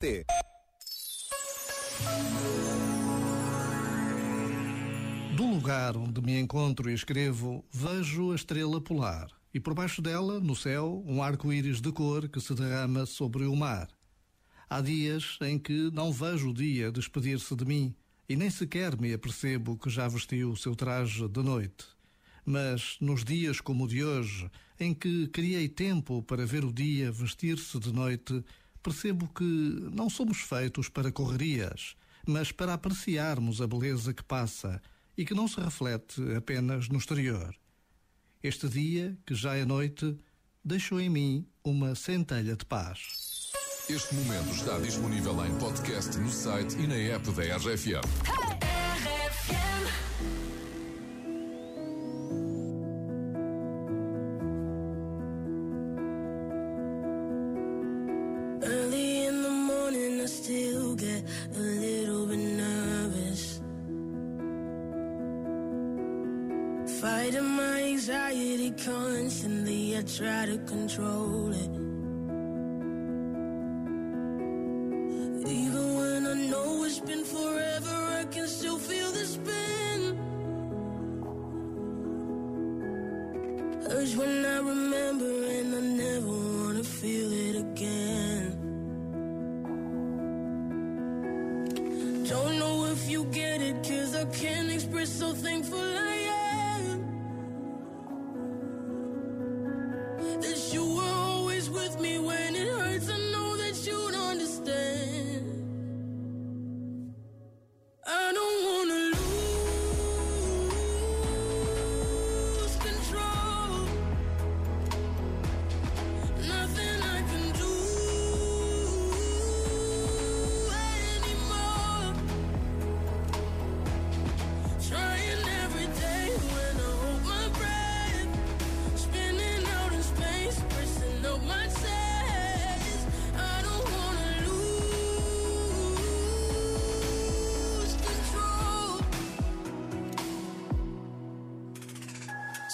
T. Do lugar onde me encontro e escrevo, vejo a estrela polar e por baixo dela, no céu, um arco-íris de cor que se derrama sobre o mar. Há dias em que não vejo o dia despedir-se de mim e nem sequer me apercebo que já vestiu o seu traje de noite. Mas nos dias como o de hoje, em que criei tempo para ver o dia vestir-se de noite, percebo que não somos feitos para correrias, mas para apreciarmos a beleza que passa e que não se reflete apenas no exterior. Este dia, que já é noite, deixou em mim uma centelha de paz. Este momento está disponível em podcast no site e na app da RFM. Fighting my anxiety constantly, I try to control it. Even when I know it's been forever, I can still feel the spin. Urge when I remember, and I never wanna feel it again. Don't know if you get it, cause I can't express how thankful I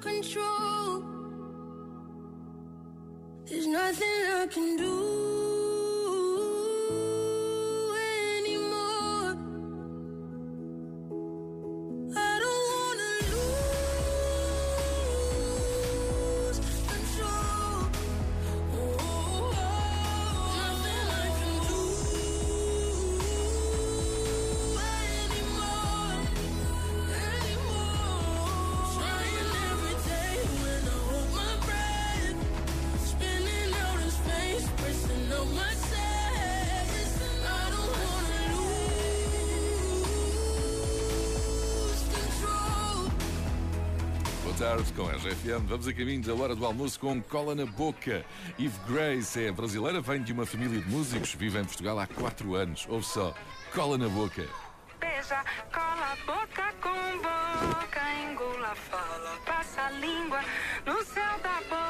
control. There's nothing I can do tarde com a RFM. Vamos a caminho da hora do almoço com cola na boca. Eve Grace é brasileira, vem de uma família de músicos, vive em Portugal há 4 anos. Ouve só, cola na boca. Beija, cola a boca com boca, engula, fala, passa a língua. No céu da boca